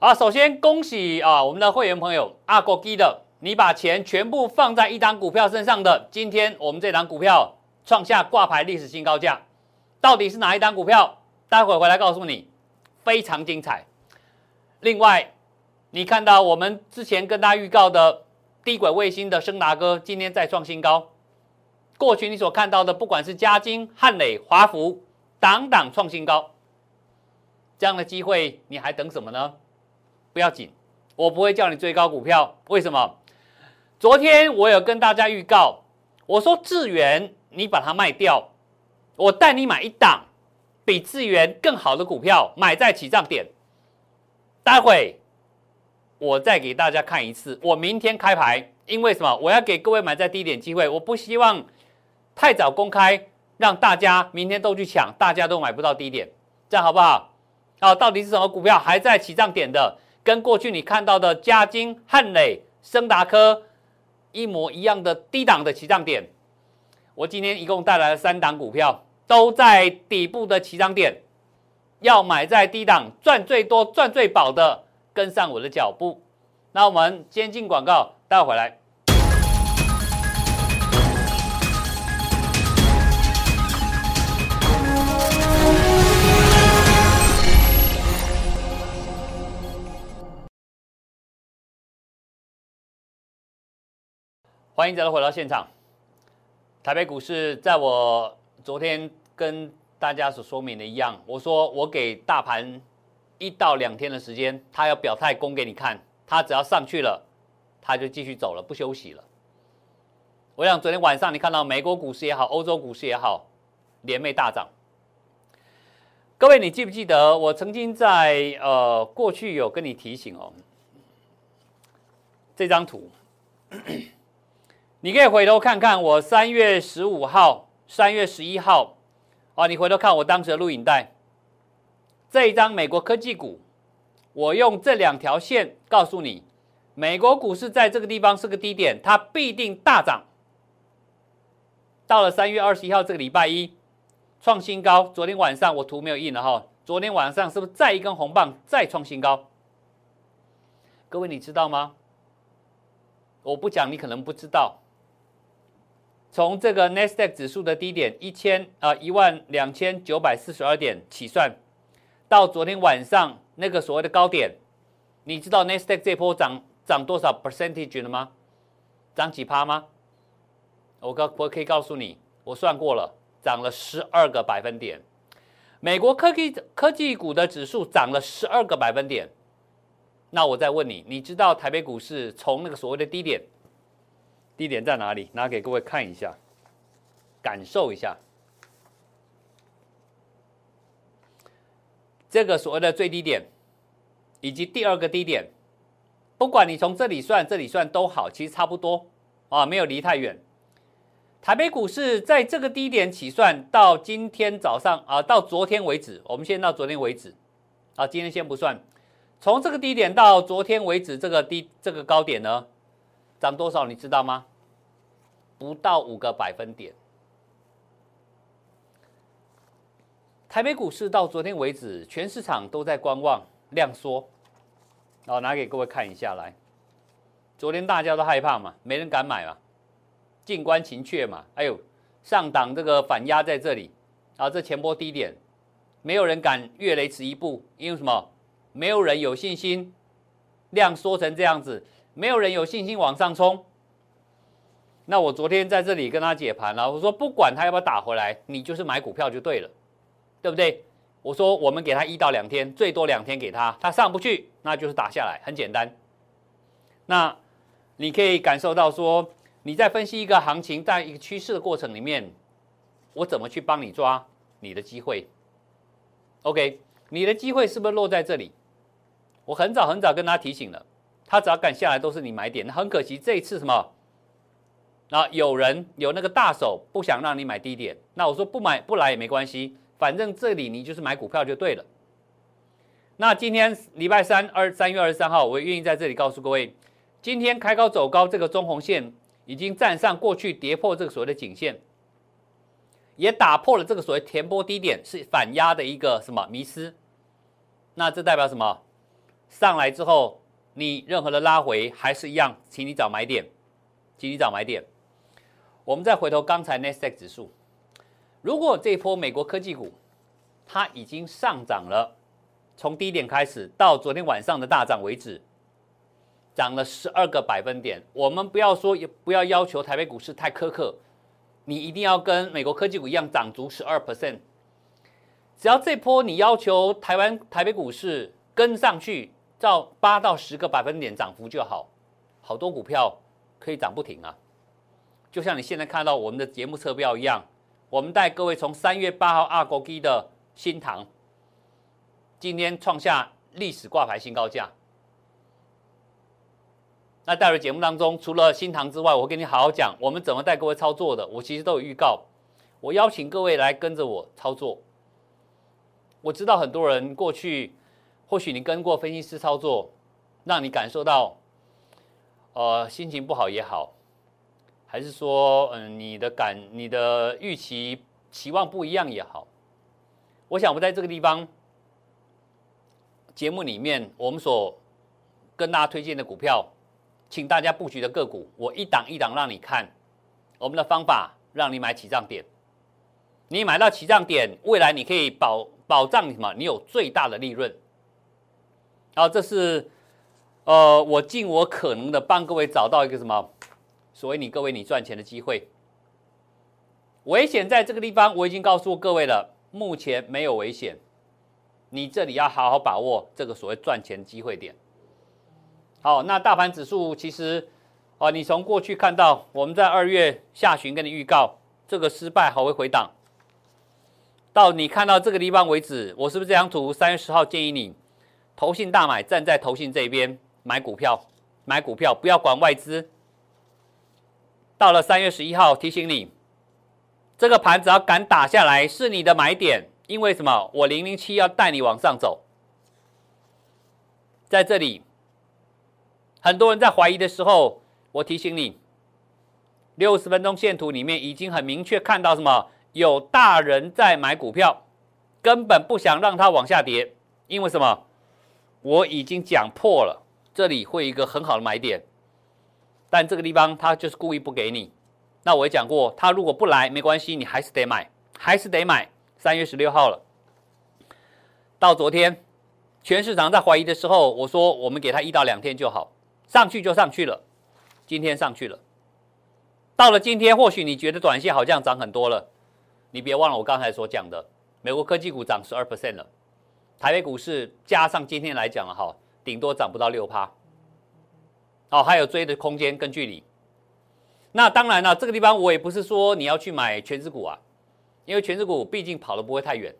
好，首先恭喜啊，我们的会员朋友阿国基的，你把钱全部放在一档股票身上的，今天我们这档股票创下挂牌历史新高价，到底是哪一档股票？待会回来告诉你，非常精彩。另外，你看到我们之前跟大家预告的低轨卫星的升达哥，今天再创新高。过去你所看到的，不管是嘉金、汉磊、华福，档档创新高。这样的机会你还等什么呢？不要紧，我不会叫你追高股票。为什么？昨天我有跟大家预告，我说智源你把它卖掉，我带你买一档比智源更好的股票，买在起涨点。待会我再给大家看一次，我明天开牌，因为什么？我要给各位买在低点机会，我不希望。太早公开，让大家明天都去抢，大家都买不到低点，这样好不好？啊，到底是什么股票还在起涨点的？跟过去你看到的嘉金、汉磊、升达科一模一样的低档的起涨点。我今天一共带来了三档股票，都在底部的起涨点，要买在低档赚最多、赚最饱的，跟上我的脚步。那我们先进广告，待会回来。欢迎再次回到现场。台北股市在我昨天跟大家所说明的一样，我说我给大盘一到两天的时间，它要表态供给你看，它只要上去了，它就继续走了，不休息了。我想昨天晚上你看到美国股市也好，欧洲股市也好，连袂大涨。各位，你记不记得我曾经在呃过去有跟你提醒哦，这张图。你可以回头看看我三月十五号、三月十一号，啊，你回头看我当时的录影带，这一张美国科技股，我用这两条线告诉你，美国股市在这个地方是个低点，它必定大涨。到了三月二十一号这个礼拜一，创新高。昨天晚上我图没有印了哈，昨天晚上是不是再一根红棒再创新高？各位你知道吗？我不讲你可能不知道。从这个 n e s t a q 指数的低点一千啊一万两千九百四十二点起算，到昨天晚上那个所谓的高点，你知道 n e s t a q 这波涨涨多少 percentage 了吗？涨几趴吗？我告我可以告诉你，我算过了，涨了十二个百分点。美国科技科技股的指数涨了十二个百分点。那我再问你，你知道台北股市从那个所谓的低点？低点在哪里？拿给各位看一下，感受一下。这个所谓的最低点，以及第二个低点，不管你从这里算、这里算都好，其实差不多啊，没有离太远。台北股市在这个低点起算到今天早上啊，到昨天为止，我们先到昨天为止啊，今天先不算。从这个低点到昨天为止，这个低这个高点呢？涨多少你知道吗？不到五个百分点。台北股市到昨天为止，全市场都在观望量缩。好，拿给各位看一下来。昨天大家都害怕嘛，没人敢买嘛，静观情却嘛。哎呦，上档这个反压在这里，啊，这前波低点，没有人敢越雷池一步，因为什么？没有人有信心，量缩成这样子。没有人有信心往上冲，那我昨天在这里跟他解盘了，我说不管他要不要打回来，你就是买股票就对了，对不对？我说我们给他一到两天，最多两天给他，他上不去，那就是打下来，很简单。那你可以感受到说，你在分析一个行情，在一个趋势的过程里面，我怎么去帮你抓你的机会？OK，你的机会是不是落在这里？我很早很早跟他提醒了。他只要敢下来，都是你买点。很可惜，这一次什么？那，有人有那个大手不想让你买低点。那我说不买不来也没关系，反正这里你就是买股票就对了。那今天礼拜三二三月二十三号，我愿意在这里告诉各位，今天开高走高，这个中红线已经站上过去跌破这个所谓的颈线，也打破了这个所谓填波低点是反压的一个什么迷失。那这代表什么？上来之后，你任何的拉回还是一样，请你找买点，请你找买点。我们再回头刚才 n e s t 指数，如果这一波美国科技股它已经上涨了，从低点开始到昨天晚上的大涨为止，涨了十二个百分点。我们不要说也不要要求台北股市太苛刻，你一定要跟美国科技股一样涨足十二 percent。只要这波你要求台湾台北股市跟上去，照八到十个百分点涨幅就好，好多股票可以涨不停啊。就像你现在看到我们的节目测标一样，我们带各位从三月八号二国基的新塘，今天创下历史挂牌新高价。那待会节目当中，除了新塘之外，我跟你好好讲我们怎么带各位操作的。我其实都有预告，我邀请各位来跟着我操作。我知道很多人过去，或许你跟过分析师操作，让你感受到，呃，心情不好也好。还是说，嗯，你的感、你的预期、期望不一样也好，我想我在这个地方节目里面，我们所跟大家推荐的股票，请大家布局的个股，我一档一档让你看，我们的方法让你买起涨点，你买到起涨点，未来你可以保保障什么？你有最大的利润。然后这是，呃，我尽我可能的帮各位找到一个什么？所以你各位，你赚钱的机会，危险在这个地方，我已经告诉各位了，目前没有危险，你这里要好好把握这个所谓赚钱机会点。好，那大盘指数其实，啊，你从过去看到我们在二月下旬跟你预告这个失败，好会回档，到你看到这个地方为止，我是不是这张图？三月十号建议你投信大买，站在投信这边买股票，买股票不要管外资。到了三月十一号，提醒你，这个盘只要敢打下来，是你的买点。因为什么？我零零七要带你往上走。在这里，很多人在怀疑的时候，我提醒你，六十分钟线图里面已经很明确看到什么？有大人在买股票，根本不想让它往下跌。因为什么？我已经讲破了，这里会一个很好的买点。但这个地方他就是故意不给你，那我也讲过，他如果不来没关系，你还是得买，还是得买。三月十六号了，到昨天，全市场在怀疑的时候，我说我们给他一到两天就好，上去就上去了。今天上去了，到了今天，或许你觉得短线好像涨很多了，你别忘了我刚才所讲的，美国科技股涨十二 percent 了，台北股市加上今天来讲了哈，顶多涨不到六趴。哦，还有追的空间跟距离。那当然了，这个地方我也不是说你要去买全指股啊，因为全指股毕竟跑的不会太远。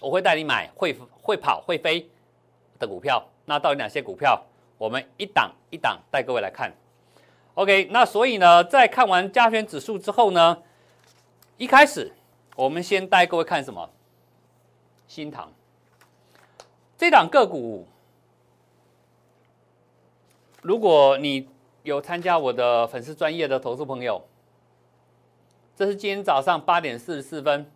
我会带你买会会跑会飞的股票。那到底哪些股票？我们一档一档带各位来看。OK，那所以呢，在看完加权指数之后呢，一开始我们先带各位看什么？新塘这档个股。如果你有参加我的粉丝专业的投资朋友，这是今天早上八点四十四分，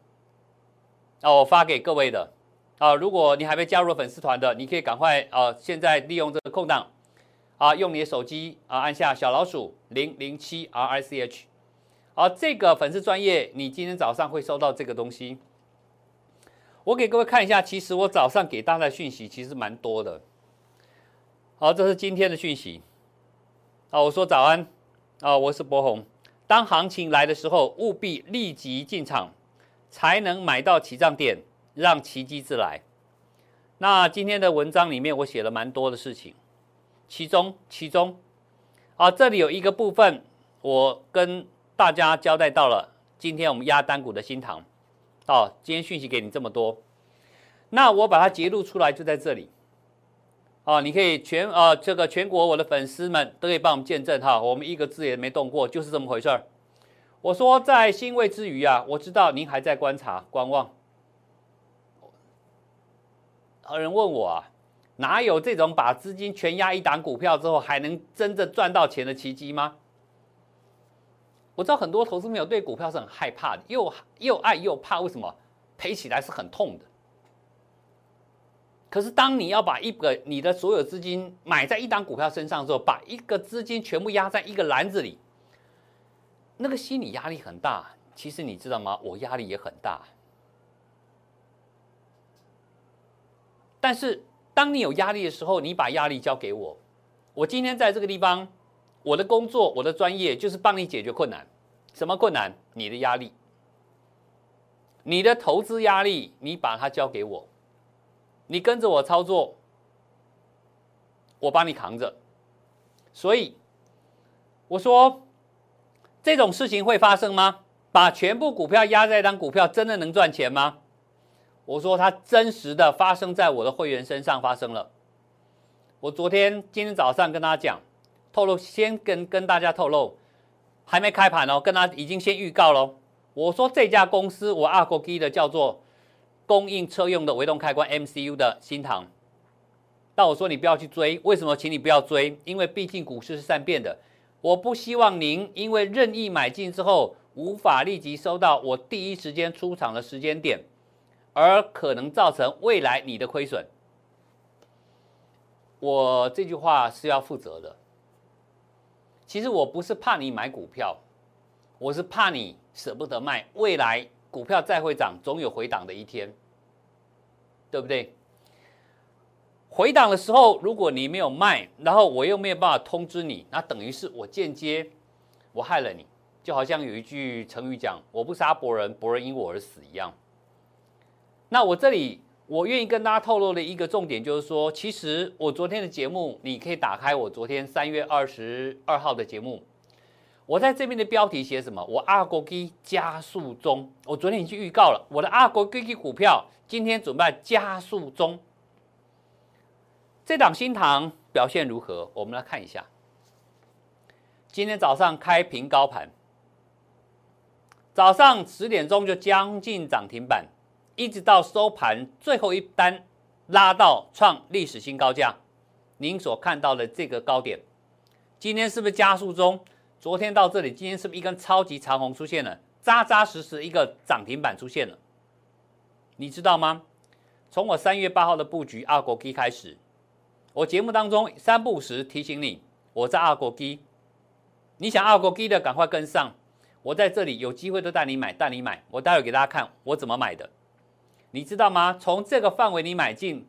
啊，我发给各位的啊。如果你还没加入粉丝团的，你可以赶快啊，现在利用这个空档啊，用你的手机啊，按下小老鼠零零七 R I C H，啊，这个粉丝专业，你今天早上会收到这个东西。我给各位看一下，其实我早上给大家的讯息其实蛮多的。好，这是今天的讯息。啊，我说早安，啊，我是博宏。当行情来的时候，务必立即进场，才能买到起涨点，让奇迹自来。那今天的文章里面，我写了蛮多的事情，其中，其中，啊，这里有一个部分，我跟大家交代到了。今天我们压单股的新塘，哦，今天讯息给你这么多，那我把它截录出来，就在这里。啊，你可以全啊，这个全国我的粉丝们都可以帮我们见证哈，我们一个字也没动过，就是这么回事儿。我说在欣慰之余啊，我知道您还在观察观望。有人问我啊，哪有这种把资金全压一档股票之后还能真正赚到钱的奇迹吗？我知道很多投资朋友对股票是很害怕的，又又爱又怕，为什么？赔起来是很痛的。可是当你要把一个你的所有资金买在一档股票身上之后，把一个资金全部压在一个篮子里，那个心理压力很大。其实你知道吗？我压力也很大。但是当你有压力的时候，你把压力交给我，我今天在这个地方，我的工作，我的专业就是帮你解决困难。什么困难？你的压力，你的投资压力，你把它交给我，你跟着我操作，我帮你扛着。所以我说，这种事情会发生吗？把全部股票压在一张股票，真的能赚钱吗？我说它真实的发生在我的会员身上发生了。我昨天、今天早上跟大家讲，透露先跟跟大家透露。还没开盘哦，跟他已经先预告喽。我说这家公司我阿国基的叫做供应车用的微动开关 MCU 的新唐。但我说你不要去追，为什么？请你不要追，因为毕竟股市是善变的。我不希望您因为任意买进之后无法立即收到我第一时间出场的时间点，而可能造成未来你的亏损。我这句话是要负责的。其实我不是怕你买股票，我是怕你舍不得卖。未来股票再会涨，总有回档的一天，对不对？回档的时候，如果你没有卖，然后我又没有办法通知你，那等于是我间接我害了你，就好像有一句成语讲“我不杀伯仁，伯仁因我而死”一样。那我这里。我愿意跟大家透露的一个重点就是说，其实我昨天的节目，你可以打开我昨天三月二十二号的节目。我在这边的标题写什么？我阿国基加速中。我昨天已经预告了，我的阿国基股票今天准备加速中。这档新塘表现如何？我们来看一下。今天早上开平高盘，早上十点钟就将近涨停板。一直到收盘最后一单拉到创历史新高价，您所看到的这个高点，今天是不是加速中？昨天到这里，今天是不是一根超级长红出现了？扎扎实实一个涨停板出现了，你知道吗？从我三月八号的布局二国基开始，我节目当中三不时提醒你，我在二国基，你想二国基的赶快跟上，我在这里有机会都带你买，带你买，我待会给大家看我怎么买的。你知道吗？从这个范围你买进，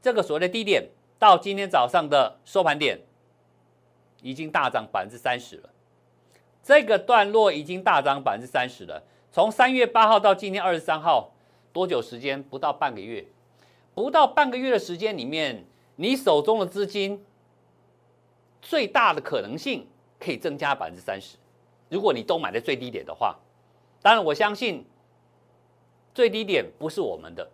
这个所谓的低点到今天早上的收盘点，已经大涨百分之三十了。这个段落已经大涨百分之三十了。从三月八号到今天二十三号，多久时间？不到半个月。不到半个月的时间里面，你手中的资金最大的可能性可以增加百分之三十。如果你都买在最低点的话，当然我相信。最低点不是我们的，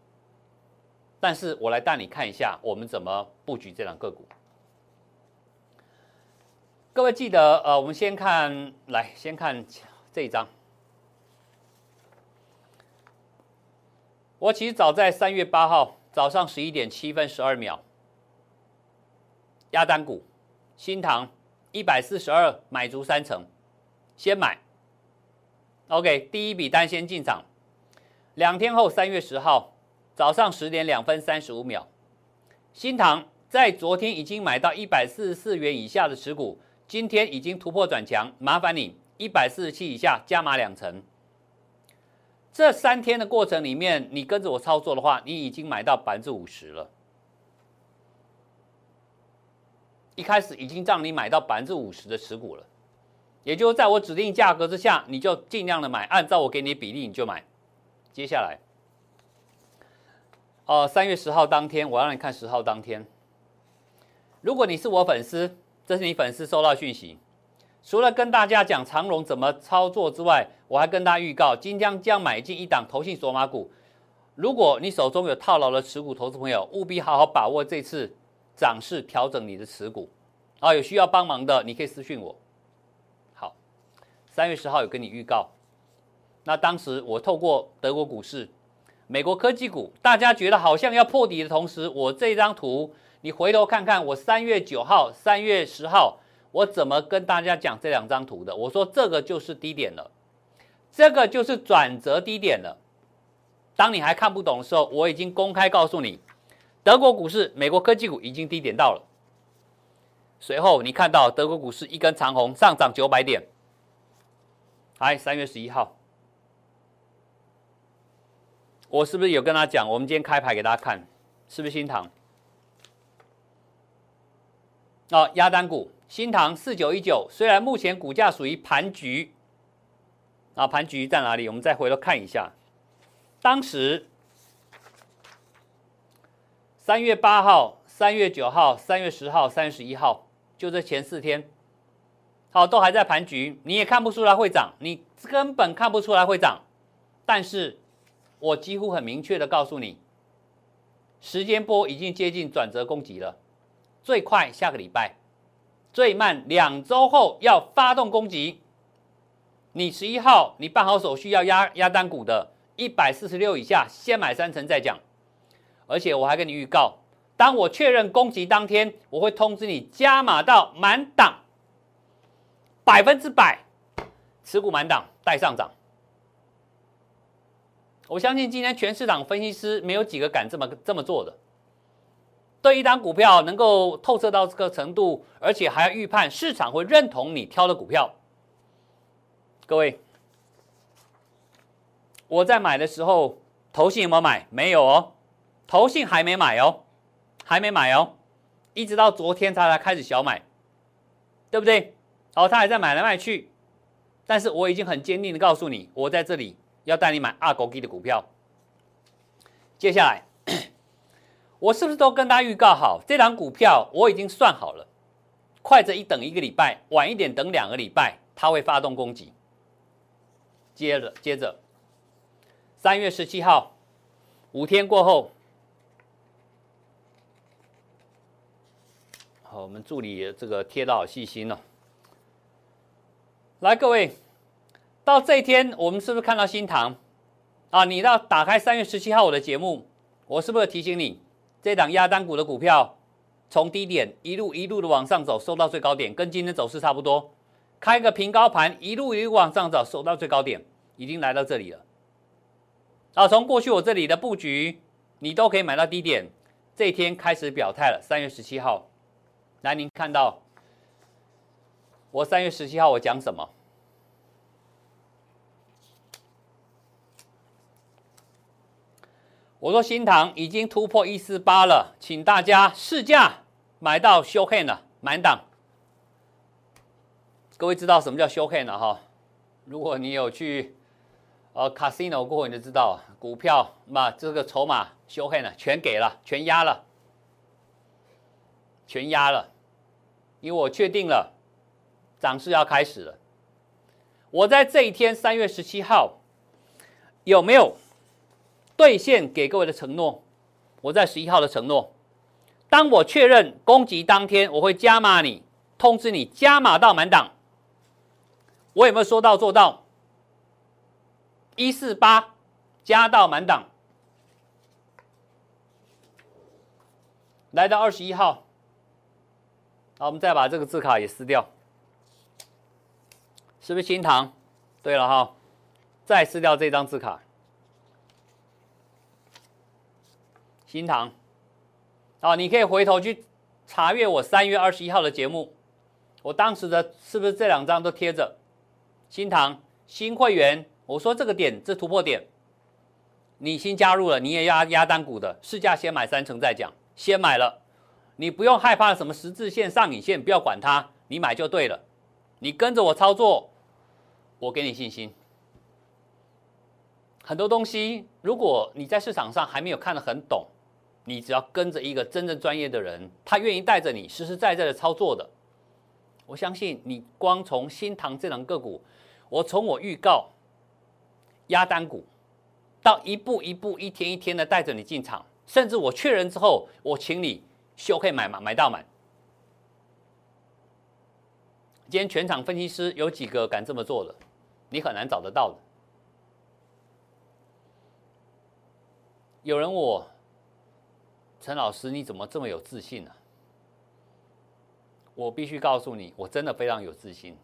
但是我来带你看一下我们怎么布局这两个股。各位记得，呃，我们先看，来先看这一张。我其实早在三月八号早上十一点七分十二秒，压单股新塘一百四十二买足三成，先买。OK，第一笔单先进场。两天后，三月十号早上十点两分三十五秒，新塘在昨天已经买到一百四十四元以下的持股，今天已经突破转强，麻烦你一百四十七以下加码两成。这三天的过程里面，你跟着我操作的话，你已经买到百分之五十了。一开始已经让你买到百分之五十的持股了，也就在我指定价格之下，你就尽量的买，按照我给你的比例你就买。接下来，哦，三月十号当天，我让你看十号当天。如果你是我粉丝，这是你粉丝收到讯息。除了跟大家讲长荣怎么操作之外，我还跟大家预告，今天将买进一档投信索马股。如果你手中有套牢的持股，投资朋友务必好好把握这次涨势，调整你的持股。啊，有需要帮忙的，你可以私讯我。好，三月十号有跟你预告。那当时我透过德国股市、美国科技股，大家觉得好像要破底的同时，我这张图你回头看看，我三月九号、三月十号，我怎么跟大家讲这两张图的？我说这个就是低点了，这个就是转折低点了。当你还看不懂的时候，我已经公开告诉你，德国股市、美国科技股已经低点到了。随后你看到德国股市一根长红，上涨九百点。哎，三月十一号，我是不是有跟他讲？我们今天开牌给大家看，是不是新塘？哦，压单股新塘四九一九，虽然目前股价属于盘局，啊，盘局在哪里？我们再回头看一下，当时三月八号、三月九号、三月十号、三月十一号，就这前四天。好，都还在盘局，你也看不出来会涨，你根本看不出来会涨。但是，我几乎很明确的告诉你，时间波已经接近转折攻击了，最快下个礼拜，最慢两周后要发动攻击。你十一号你办好手续要压压单股的，一百四十六以下先买三成再讲。而且我还跟你预告，当我确认攻击当天，我会通知你加码到满档。百分之百持股满档带上涨，我相信今天全市场分析师没有几个敢这么这么做的。对一张股票能够透彻到这个程度，而且还要预判市场会认同你挑的股票。各位，我在买的时候，投信有没有买？没有哦，投信还没买哦，还没买哦，一直到昨天才才开始小买，对不对？好，他还在买来卖去，但是我已经很坚定的告诉你，我在这里要带你买二狗基的股票。接下来，我是不是都跟大家预告好，这档股票我已经算好了，快着一等一个礼拜，晚一点等两个礼拜，它会发动攻击。接着，接着，三月十七号，五天过后，好，我们助理这个贴的好细心哦。来，各位，到这一天，我们是不是看到新塘啊？你到打开三月十七号我的节目，我是不是提醒你，这档压单股的股票从低点一路一路的往上走，收到最高点，跟今天走势差不多，开个平高盘，一路一路往上走，收到最高点，已经来到这里了。啊，从过去我这里的布局，你都可以买到低点。这一天开始表态了，三月十七号，来，您看到。我三月十七号我讲什么？我说新塘已经突破一四八了，请大家试驾买到修 hand 了满档。各位知道什么叫修 hand 了哈？如果你有去呃 casino 过，你就知道股票嘛，这个筹码修 hand 了，全给了，全压了，全压了，因为我确定了。涨势要开始了，我在这一天三月十七号有没有兑现给各位的承诺？我在十一号的承诺，当我确认攻击当天，我会加码你，通知你加码到满档。我有没有说到做到？一四八加到满档，来到二十一号，好，我们再把这个字卡也撕掉。是不是新塘？对了哈，再撕掉这张字卡。新塘，啊，你可以回头去查阅我三月二十一号的节目，我当时的是不是这两张都贴着？新塘新会员，我说这个点这突破点，你新加入了，你也压压单股的，市价先买三成再讲，先买了，你不用害怕什么十字线上影线，不要管它，你买就对了，你跟着我操作。我给你信心。很多东西，如果你在市场上还没有看得很懂，你只要跟着一个真正专业的人，他愿意带着你实实在在的操作的，我相信你光从新塘这两个股，我从我预告压单股，到一步一步、一天一天的带着你进场，甚至我确认之后，我请你休可以买嘛，买到满。今天全场分析师有几个敢这么做的？你很难找得到的。有人问我，陈老师你怎么这么有自信呢？我必须告诉你，我真的非常有自信。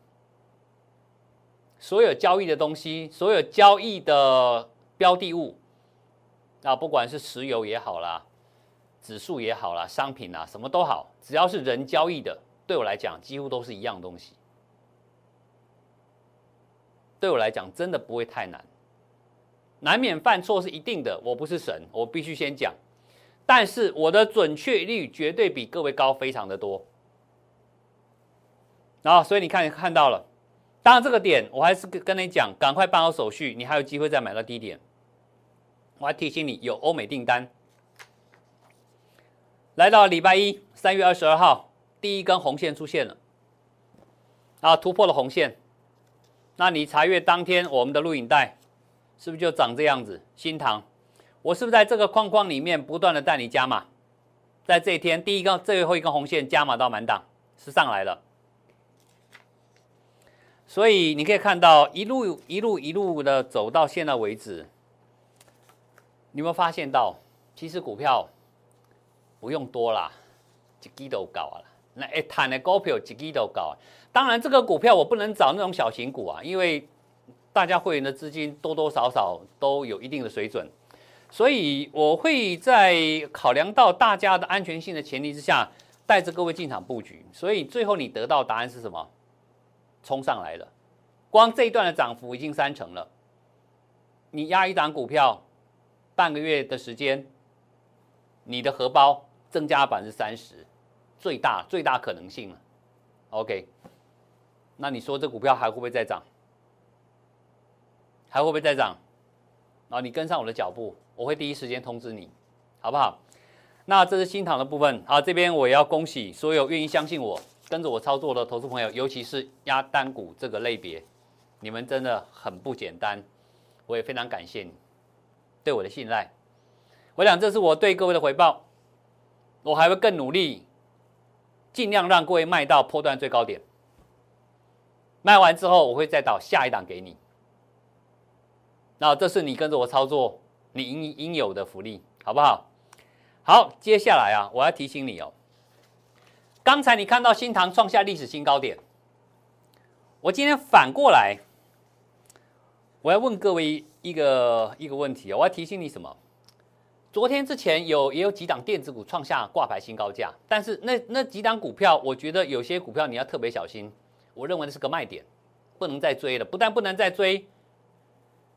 所有交易的东西，所有交易的标的物，那，不管是石油也好啦，指数也好啦，商品啊，什么都好，只要是人交易的，对我来讲几乎都是一样东西。对我来讲，真的不会太难，难免犯错是一定的。我不是神，我必须先讲，但是我的准确率绝对比各位高非常的多。然后，所以你看看到了，当然这个点我还是跟跟你讲，赶快办好手续，你还有机会再买到低点。我还提醒你，有欧美订单。来到礼拜一，三月二十二号，第一根红线出现了，啊，突破了红线。那你查阅当天我们的录影带，是不是就长这样子？新塘，我是不是在这个框框里面不断的带你加码？在这一天，第一个最后一根红线加码到满档，是上来了。所以你可以看到一路一路一路的走到现在为止，你有没有发现到，其实股票不用多啦，一基都高了。那一谈的股票一基都高。当然，这个股票我不能找那种小型股啊，因为大家会员的资金多多少少都有一定的水准，所以我会在考量到大家的安全性的前提之下，带着各位进场布局。所以最后你得到答案是什么？冲上来了，光这一段的涨幅已经三成了。你压一档股票，半个月的时间，你的荷包增加百分之三十，最大最大可能性了。OK，那你说这股票还会不会再涨？还会不会再涨？然后你跟上我的脚步，我会第一时间通知你，好不好？那这是新塘的部分啊，这边我也要恭喜所有愿意相信我。跟着我操作的投资朋友，尤其是压单股这个类别，你们真的很不简单，我也非常感谢你对我的信赖。我想这是我对各位的回报，我还会更努力，尽量让各位卖到破段最高点。卖完之后，我会再导下一档给你。那这是你跟着我操作，你应应有的福利，好不好？好，接下来啊，我要提醒你哦。刚才你看到新塘创下历史新高点，我今天反过来，我要问各位一个一个问题我要提醒你什么？昨天之前有也有几档电子股创下挂牌新高价，但是那那几档股票，我觉得有些股票你要特别小心，我认为那是个卖点，不能再追了。不但不能再追，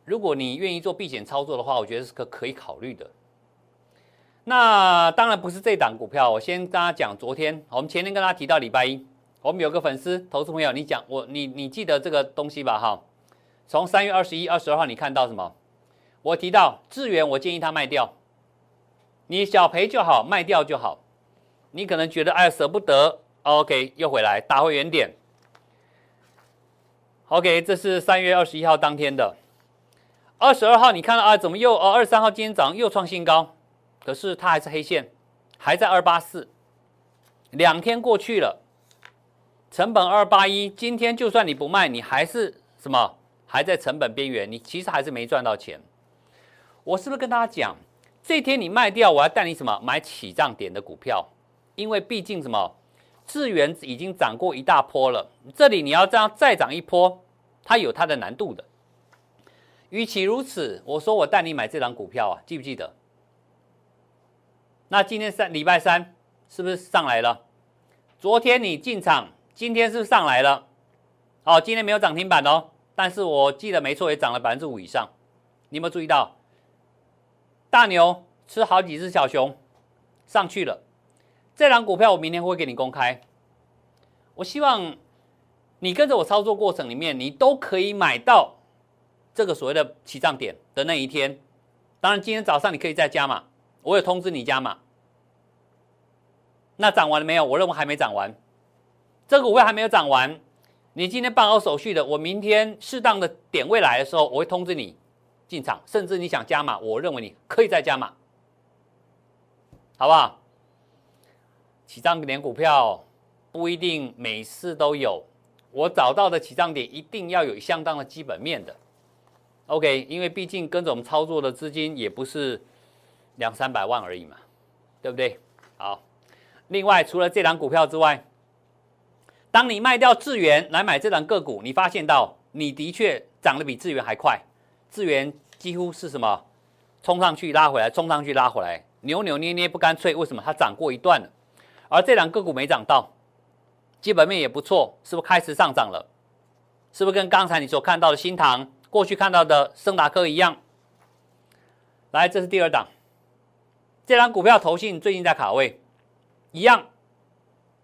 如果你愿意做避险操作的话，我觉得是个可以考虑的。那当然不是这档股票，我先跟大家讲，昨天我们前天跟大家提到礼拜一，我们有个粉丝投资朋友，你讲我你你记得这个东西吧？哈，从三月二十一、二十二号你看到什么？我提到智源，我建议他卖掉，你小赔就好，卖掉就好。你可能觉得哎舍不得，OK 又回来打回原点。OK，这是三月二十一号当天的，二十二号你看到啊？怎么又呃？二十三号今天早上又创新高。可是它还是黑线，还在二八四，两天过去了，成本二八一，今天就算你不卖，你还是什么？还在成本边缘，你其实还是没赚到钱。我是不是跟大家讲，这天你卖掉，我要带你什么？买起涨点的股票，因为毕竟什么？智源已经涨过一大波了，这里你要这样再涨一波，它有它的难度的。与其如此，我说我带你买这张股票啊，记不记得？那今天三礼拜三是不是上来了？昨天你进场，今天是不是上来了？好，今天没有涨停板哦，但是我记得没错，也涨了百分之五以上。你有没有注意到？大牛吃好几只小熊上去了。这张股票我明天会给你公开。我希望你跟着我操作过程里面，你都可以买到这个所谓的起涨点的那一天。当然，今天早上你可以再加码。我有通知你加码，那涨完了没有？我认为还没涨完，这个股票还没有涨完。你今天办好手续的，我明天适当的点位来的时候，我会通知你进场。甚至你想加码，我认为你可以再加码，好不好？起涨点股票不一定每次都有，我找到的起涨点一定要有相当的基本面的。OK，因为毕竟跟着我们操作的资金也不是。两三百万而已嘛，对不对？好，另外除了这档股票之外，当你卖掉智源来买这档个股，你发现到你的确涨得比智源还快，智源几乎是什么冲上去拉回来，冲上去拉回来，扭扭捏捏不干脆，为什么？它涨过一段了，而这两个股没涨到，基本面也不错，是不是开始上涨了？是不是跟刚才你所看到的新塘，过去看到的盛达科一样？来，这是第二档，这张股票投信最近在卡位，一样，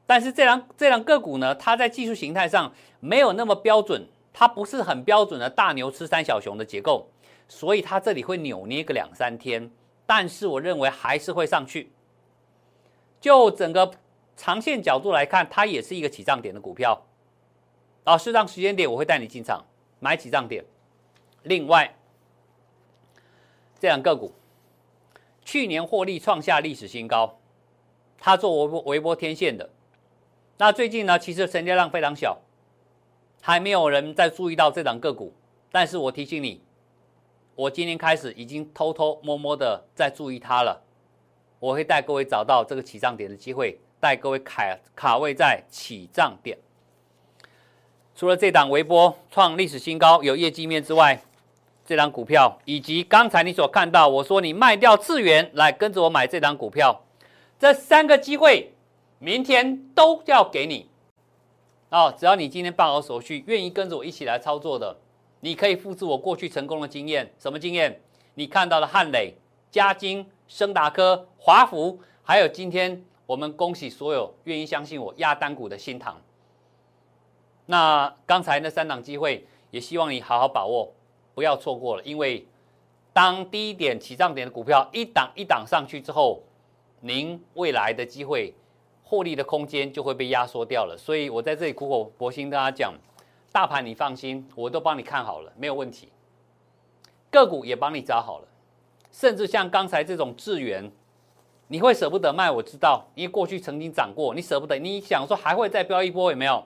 但是这张这张个股呢，它在技术形态上没有那么标准，它不是很标准的大牛吃三小熊的结构，所以它这里会扭捏个两三天，但是我认为还是会上去。就整个长线角度来看，它也是一个起涨点的股票。啊，适当时间点我会带你进场买起涨点。另外，这两个股去年获利创下历史新高，它做微波微波天线的。那最近呢，其实成交量非常小，还没有人在注意到这档个股。但是我提醒你，我今天开始已经偷偷摸摸的在注意它了。我会带各位找到这个起涨点的机会，带各位卡卡位在起涨点。除了这档微波创历史新高有业绩面之外，这档股票以及刚才你所看到我说你卖掉次元来跟着我买这档股票，这三个机会明天都要给你哦！只要你今天办好手续，愿意跟着我一起来操作的，你可以复制我过去成功的经验。什么经验？你看到的汉磊、嘉金、升达科、华福，还有今天我们恭喜所有愿意相信我压单股的新塘。那刚才那三档机会，也希望你好好把握，不要错过了。因为当低点起涨点的股票一档一档上去之后，您未来的机会获利的空间就会被压缩掉了。所以我在这里苦口婆心跟大家讲，大盘你放心，我都帮你看好了，没有问题。个股也帮你找好了，甚至像刚才这种智源，你会舍不得卖，我知道，因为过去曾经涨过，你舍不得，你想说还会再飙一波，有没有？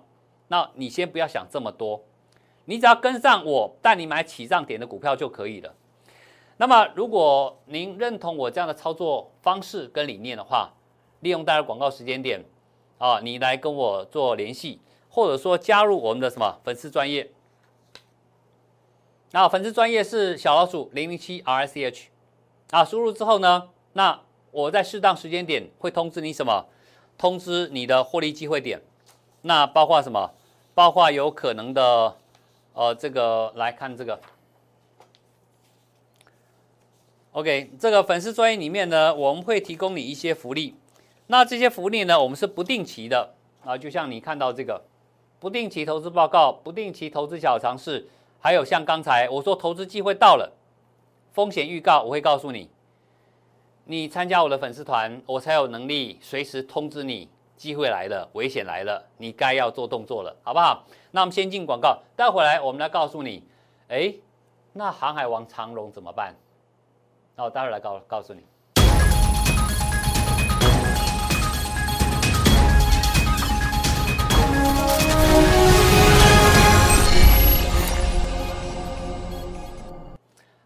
那你先不要想这么多，你只要跟上我带你买起涨点的股票就可以了。那么，如果您认同我这样的操作方式跟理念的话，利用大家广告时间点啊，你来跟我做联系，或者说加入我们的什么粉丝专业。那粉丝专业是小老鼠零零七 R C H 啊，输入之后呢，那我在适当时间点会通知你什么？通知你的获利机会点。那包括什么？包括有可能的，呃，这个来看这个。OK，这个粉丝专业里面呢，我们会提供你一些福利。那这些福利呢，我们是不定期的啊，就像你看到这个不定期投资报告、不定期投资小尝试，还有像刚才我说投资机会到了，风险预告，我会告诉你，你参加我的粉丝团，我才有能力随时通知你。机会来了，危险来了，你该要做动作了，好不好？那我们先进广告，待会来我们来告诉你，哎，那航海王长荣怎么办？那我待会来告告诉你。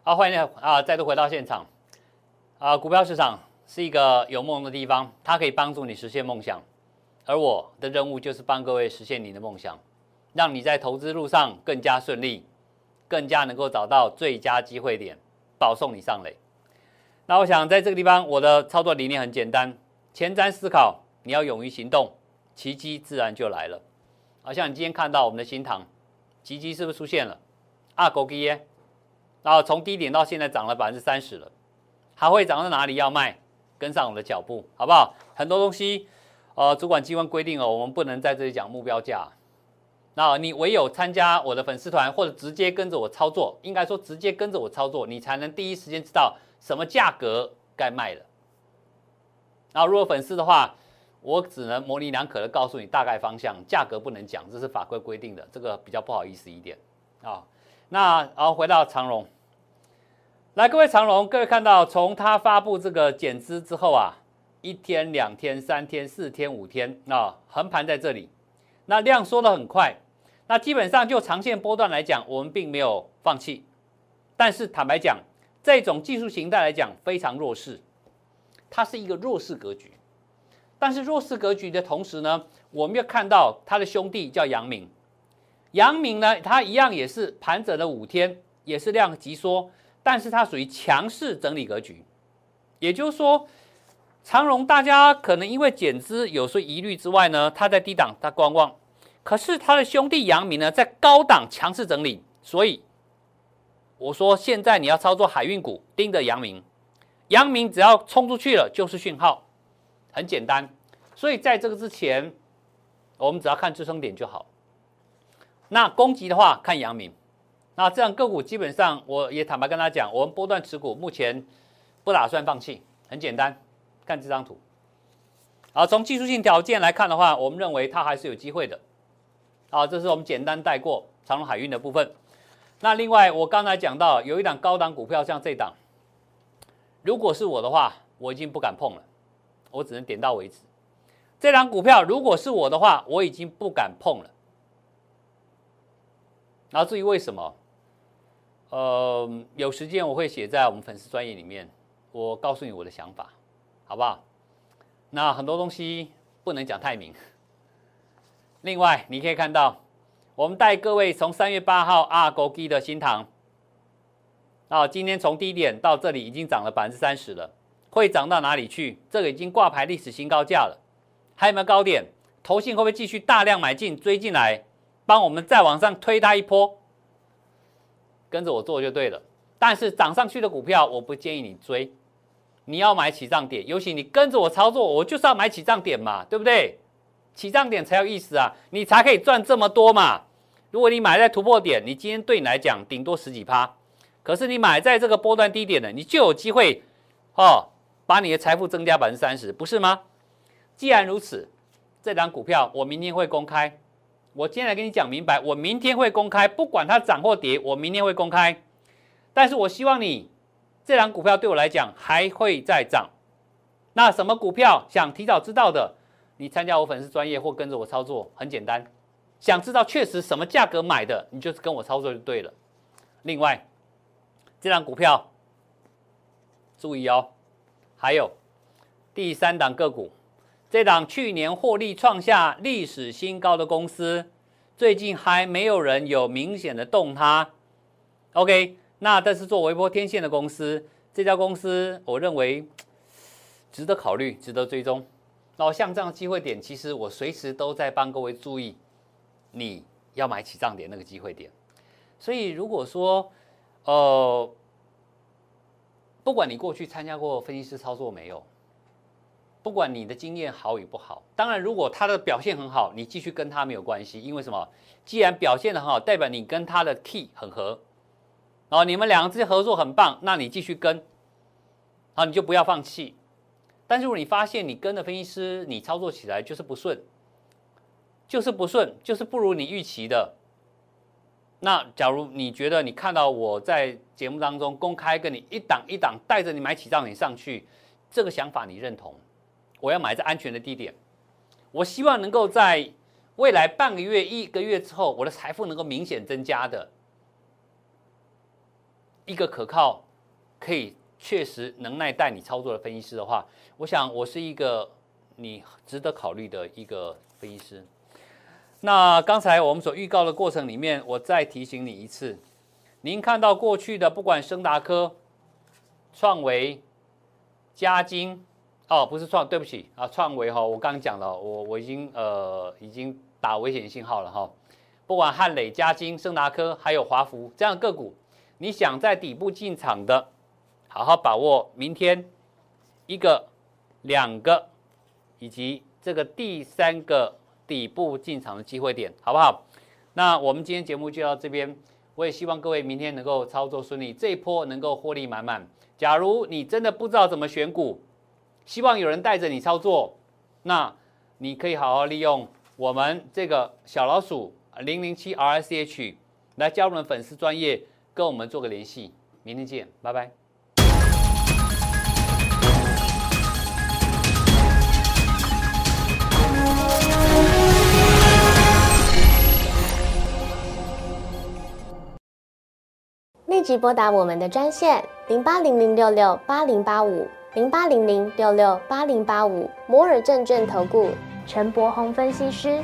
好，欢迎你啊，再度回到现场。啊，股票市场是一个有梦的地方，它可以帮助你实现梦想。而我的任务就是帮各位实现你的梦想，让你在投资路上更加顺利，更加能够找到最佳机会点，保送你上垒。那我想在这个地方，我的操作理念很简单：前瞻思考，你要勇于行动，奇迹自然就来了。好像你今天看到我们的新塘，奇迹是不是出现了？啊，狗基耶，然后从低点到现在涨了百分之三十了，还会涨到哪里？要卖，跟上我的脚步，好不好？很多东西。呃，主管机关规定哦，我们不能在这里讲目标价。那你唯有参加我的粉丝团，或者直接跟着我操作，应该说直接跟着我操作，你才能第一时间知道什么价格该卖了。那如果粉丝的话，我只能模棱两可的告诉你大概方向，价格不能讲，这是法规规定的，这个比较不好意思一点啊。那然后回到长荣，来各位长荣，各位看到从他发布这个减资之后啊。一天、两天、三天、四天、五天，那横盘在这里，那量缩的很快，那基本上就长线波段来讲，我们并没有放弃，但是坦白讲，这种技术形态来讲非常弱势，它是一个弱势格局，但是弱势格局的同时呢，我们要看到它的兄弟叫阳明，阳明呢，它一样也是盘整了五天，也是量急缩，但是它属于强势整理格局，也就是说。长荣大家可能因为减资有所疑虑之外呢，它在低档他观望，可是它的兄弟阳明呢在高档强势整理，所以我说现在你要操作海运股，盯着阳明，阳明只要冲出去了就是讯号，很简单。所以在这个之前，我们只要看支撑点就好。那攻击的话看阳明，那这样个股基本上我也坦白跟他讲，我们波段持股目前不打算放弃，很简单。看这张图，好，从技术性条件来看的话，我们认为它还是有机会的。好，这是我们简单带过长隆海运的部分。那另外，我刚才讲到有一档高档股票，像这档，如果是我的话，我已经不敢碰了，我只能点到为止。这档股票如果是我的话，我已经不敢碰了。然后至于为什么，呃，有时间我会写在我们粉丝专业里面，我告诉你我的想法。好不好？那很多东西不能讲太明。另外，你可以看到，我们带各位从三月八号阿狗基的新塘，啊，今天从低点到这里已经涨了百分之三十了，会涨到哪里去？这个已经挂牌历史新高价了，还有没有高点？投信会不会继续大量买进追进来，帮我们再往上推它一波？跟着我做就对了。但是涨上去的股票，我不建议你追。你要买起涨点，尤其你跟着我操作，我就是要买起涨点嘛，对不对？起涨点才有意思啊，你才可以赚这么多嘛。如果你买在突破点，你今天对你来讲顶多十几趴，可是你买在这个波段低点的，你就有机会哦，把你的财富增加百分之三十，不是吗？既然如此，这张股票我明天会公开，我今天来跟你讲明白，我明天会公开，不管它涨或跌，我明天会公开。但是我希望你。这档股票对我来讲还会再涨，那什么股票想提早知道的，你参加我粉丝专业或跟着我操作，很简单。想知道确实什么价格买的，你就是跟我操作就对了。另外，这档股票注意哦，还有第三档个股，这档去年获利创下历史新高的公司，最近还没有人有明显的动它。OK。那这是做微波天线的公司，这家公司我认为值得考虑，值得追踪。然后像这样机会点，其实我随时都在帮各位注意，你要买起涨点那个机会点。所以如果说，呃，不管你过去参加过分析师操作没有，不管你的经验好与不好，当然如果他的表现很好，你继续跟他没有关系，因为什么？既然表现的很好，代表你跟他的 key 很合。哦，你们两个之间合作很棒，那你继续跟，好，你就不要放弃。但是如果你发现你跟的分析师，你操作起来就是不顺，就是不顺，就是不如你预期的，那假如你觉得你看到我在节目当中公开跟你一档一档带着你买起涨你上去，这个想法你认同？我要买在安全的低点，我希望能够在未来半个月、一个月之后，我的财富能够明显增加的。一个可靠、可以确实能耐带你操作的分析师的话，我想我是一个你值得考虑的一个分析师。那刚才我们所预告的过程里面，我再提醒你一次：您看到过去的不管升达科、创维、嘉金，哦，不是创，对不起啊，创维哈，我刚刚讲了，我我已经呃已经打危险信号了哈。不管汉磊、嘉金、升达科，还有华福这样个股。你想在底部进场的，好好把握明天一个、两个以及这个第三个底部进场的机会点，好不好？那我们今天节目就到这边，我也希望各位明天能够操作顺利，这一波能够获利满满。假如你真的不知道怎么选股，希望有人带着你操作，那你可以好好利用我们这个小老鼠零零七 R S H 来加入我们粉丝专业。跟我们做个联系，明天见，拜拜。立即拨打我们的专线零八零零六六八零八五零八零零六六八零八五摩尔证券投顾陈柏宏分析师。